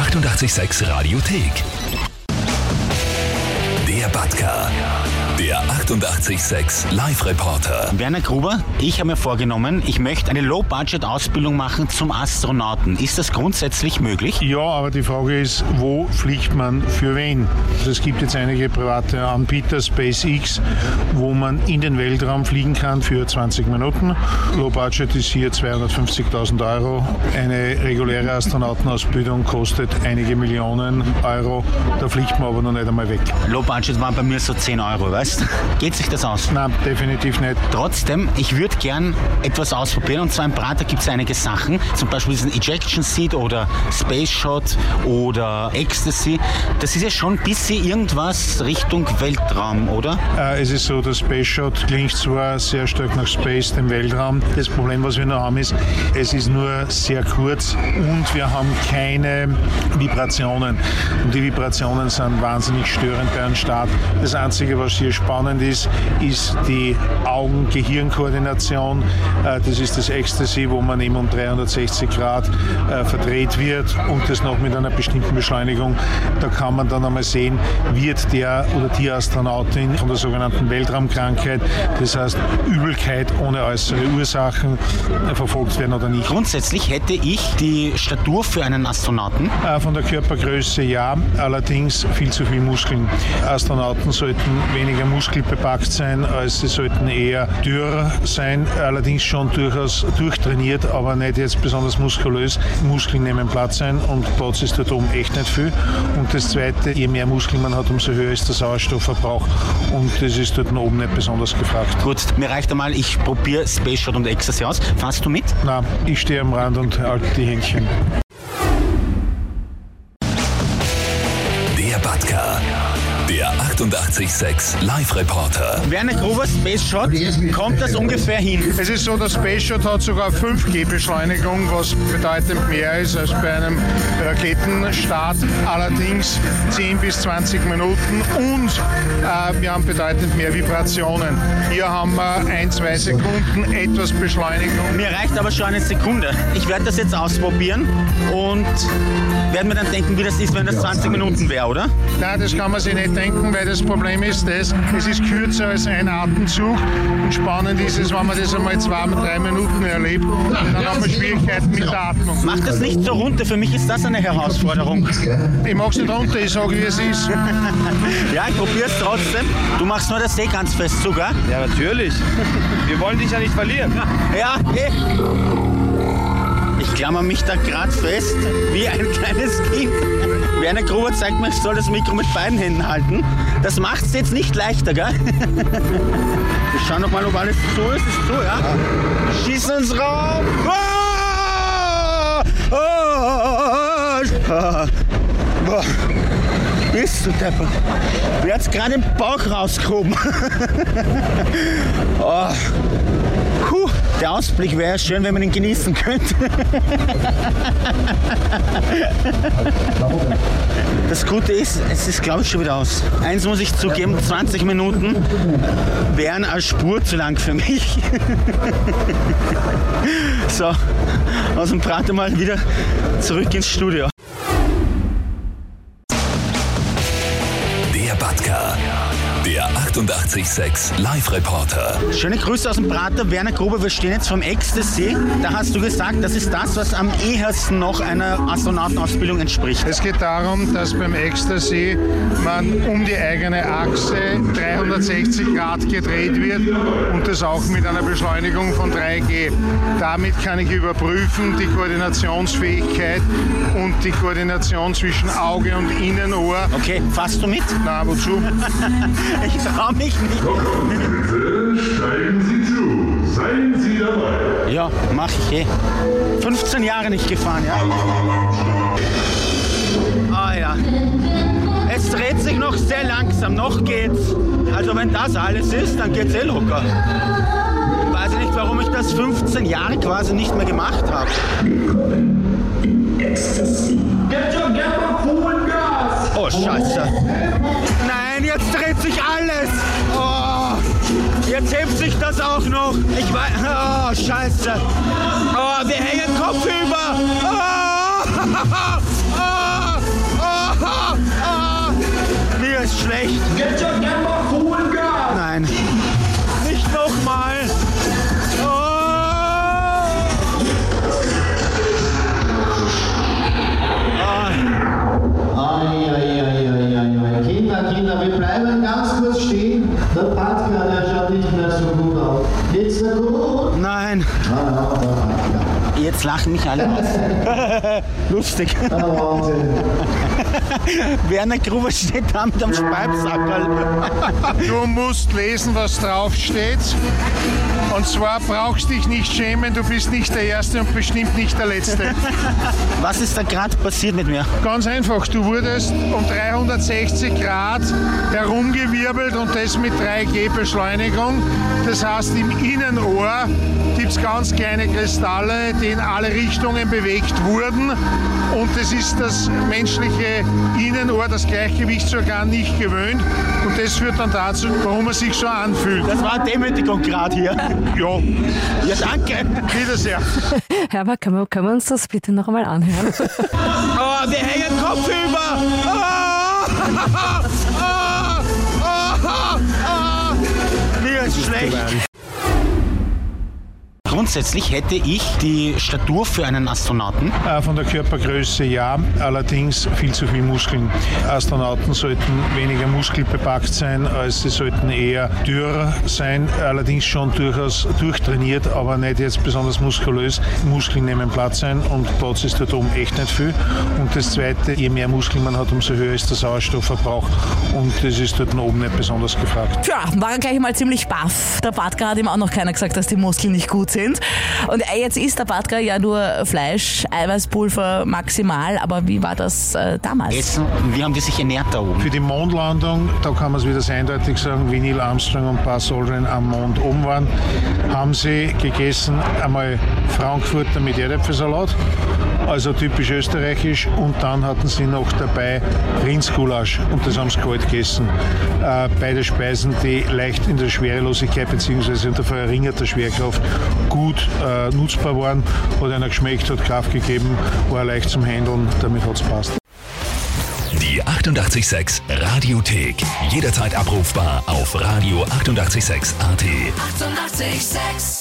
886 Radiothek. Der Batka. Der 886 Live-Reporter. Werner Gruber, ich habe mir vorgenommen, ich möchte eine Low-Budget-Ausbildung machen zum Astronauten. Ist das grundsätzlich möglich? Ja, aber die Frage ist, wo fliegt man für wen? Also es gibt jetzt einige private Anbieter, SpaceX, wo man in den Weltraum fliegen kann für 20 Minuten. Low Budget ist hier 250.000 Euro. Eine reguläre Astronautenausbildung kostet einige Millionen Euro. Da fliegt man aber noch nicht einmal weg. Low-Budget waren bei mir so 10 Euro, weißt Geht sich das aus? Nein, definitiv nicht. Trotzdem, ich würde gern etwas ausprobieren und zwar im Prater gibt es einige Sachen, zum Beispiel diesen Ejection Seat oder Space Shot oder Ecstasy. Das ist ja schon ein bisschen irgendwas Richtung Weltraum, oder? Äh, es ist so, der Space Shot klingt zwar sehr stark nach Space, dem Weltraum. Das Problem, was wir noch haben, ist, es ist nur sehr kurz und wir haben keine Vibrationen. Und die Vibrationen sind wahnsinnig störend bei einem Start. Das Einzige, was hier spannend ist, ist die Augen-Gehirn-Koordination. Äh, das ist das Ecstasy, wo man eben um 360 Grad äh, verdreht wird und das noch mit einer bestimmten Beschleunigung. Da kann man dann einmal sehen, wird der oder die Astronautin von der sogenannten Weltraumkrankheit, das heißt Übelkeit ohne äußere Ursachen, äh, verfolgt werden oder nicht. Grundsätzlich hätte ich die Statur für einen Astronauten. Von der Körpergröße ja, allerdings viel zu viel Muskeln. Astronauten sollten weniger muskelbepackt sein, als sie sollten eher dürr sein, allerdings schon durchaus durchtrainiert, aber nicht jetzt besonders muskulös. Muskeln nehmen Platz ein und Platz ist dort oben echt nicht viel. Und das Zweite, je mehr Muskeln man hat, umso höher ist der Sauerstoffverbrauch und das ist dort oben nicht besonders gefragt. Gut, mir reicht einmal, ich probiere Space Shot und Ecstasy aus. Fahrst du mit? Nein, ich stehe am Rand und halte die Händchen. 886 Live-Reporter. Werner Gruber Space Shot, kommt das ungefähr hin? Es ist so, der Space Shot hat sogar 5G-Beschleunigung, was bedeutend mehr ist als bei einem Raketenstart. Allerdings 10 bis 20 Minuten und äh, wir haben bedeutend mehr Vibrationen. Hier haben wir ein, zwei Sekunden etwas Beschleunigung. Mir reicht aber schon eine Sekunde. Ich werde das jetzt ausprobieren und werde mir dann denken, wie das ist, wenn das 20 Minuten wäre, oder? Nein, das kann man sich nicht denken, weil das Problem ist, das, es ist kürzer als ein Atemzug. Und spannend ist es, wenn man das einmal zwei, drei Minuten erlebt, dann haben wir Schwierigkeiten mit der Atmung. Mach das nicht so runter, für mich ist das eine Herausforderung. Ich mach's nicht runter, ich sage, wie es ist. ja, ich probier's trotzdem. Du machst nur das See ganz fest zu, gell? Ja, natürlich. Wir wollen dich ja nicht verlieren. Ja, eh. Ich klammer mich da gerade fest, wie ein kleines Kind. Werner Gruber zeigt mir, ich soll das Mikro mit beiden Händen halten. Das macht es jetzt nicht leichter, gell? Wir schauen noch mal, ob alles so ist. Ist so, ja? Schießen uns rauf! Boah. Bist du Depper? Mir hat's gerade im Bauch rausgehoben. oh. Puh, der Ausblick wäre schön, wenn man ihn genießen könnte. Das Gute ist, es ist glaube ich schon wieder aus. Eins muss ich zugeben, 20 Minuten wären als Spur zu lang für mich. So, aus dem Prater mal wieder zurück ins Studio. Der 886 Live-Reporter. Schöne Grüße aus dem Prater. Werner Gruber, wir stehen jetzt vom Ecstasy. Da hast du gesagt, das ist das, was am ehesten noch einer Astronautenausbildung entspricht. Es geht darum, dass beim Ecstasy man um die eigene Achse 360 Grad gedreht wird und das auch mit einer Beschleunigung von 3G. Damit kann ich überprüfen die Koordinationsfähigkeit und die Koordination zwischen Auge und Innenohr. Okay, fasst du mit? Na, wozu? Ich trau mich nicht. Bitte steigen Sie zu. Seien Sie dabei. Ja, mach ich eh. 15 Jahre nicht gefahren, ja? Ah ja. Es dreht sich noch sehr langsam, noch geht's. Also wenn das alles ist, dann geht's eh locker. Ich weiß nicht, warum ich das 15 Jahre quasi nicht mehr gemacht habe. Oh, scheiße. Nein, jetzt dreht sich alles. Oh, jetzt hebt sich das auch noch. Ich weiß. Oh, scheiße. Oh, wir hängen kopfüber. Oh, oh, oh, oh, oh. Mir ist schlecht. Jetzt lachen mich alle aus. Lustig. Ah, Wahnsinn. Werner Gruber steht da mit am Speibsackerl. Du musst lesen, was draufsteht. Und zwar brauchst dich nicht schämen, du bist nicht der Erste und bestimmt nicht der Letzte. Was ist da gerade passiert mit mir? Ganz einfach, du wurdest um 360 Grad herumgewirbelt und das mit 3G-Beschleunigung. Das heißt, im Innenohr gibt es ganz kleine Kristalle, die in alle Richtungen bewegt wurden. Und das ist das menschliche Innenohr, das Gleichgewichtsorgan, nicht gewöhnt. Und das führt dann dazu, warum man sich so anfühlt. Das war eine Demütigung gerade hier. Ja, Ja, danke. wieder sehr. Herbert, können wir, können wir uns das bitte noch einmal anhören? Oh, wir hängen kopfüber. Oh. Oh. Oh. Oh. Mir ist schlecht. Grundsätzlich hätte ich die Statur für einen Astronauten. Äh, Von der Körpergröße ja, allerdings viel zu viel Muskeln. Astronauten sollten weniger muskelbepackt sein, als sie sollten eher dürr sein, allerdings schon durchaus durchtrainiert, aber nicht jetzt besonders muskulös. Muskeln nehmen Platz ein und Platz ist dort oben echt nicht viel. Und das Zweite, je mehr Muskeln man hat, umso höher ist der Sauerstoffverbrauch und das ist dort oben nicht besonders gefragt. Tja, war er gleich mal ziemlich baff. Der Bartka hat ihm auch noch keiner gesagt, dass die Muskeln nicht gut sind. Und äh, jetzt isst der Bartka ja nur Fleisch, Eiweißpulver maximal. Aber wie war das äh, damals? Essen, wie haben die sich ernährt da oben? Für die Mondlandung, da kann man es wieder sehr eindeutig sagen, wie Neil Armstrong und Buzz Aldrin am Mond oben waren, haben sie gegessen einmal Frankfurter mit Erdäpfelsalat, also typisch österreichisch, und dann hatten sie noch dabei Rindsgulasch und das haben sie kalt gegessen. Äh, beide Speisen, die leicht in der Schwerelosigkeit bzw. unter verringerter Schwerkraft gut äh, nutzbar waren, hat einer geschmeckt, hat Kraft gegeben, war leicht zum Handeln, damit hat es passt. Die 886 Radiothek. Jederzeit abrufbar auf radio886.at. 886! 886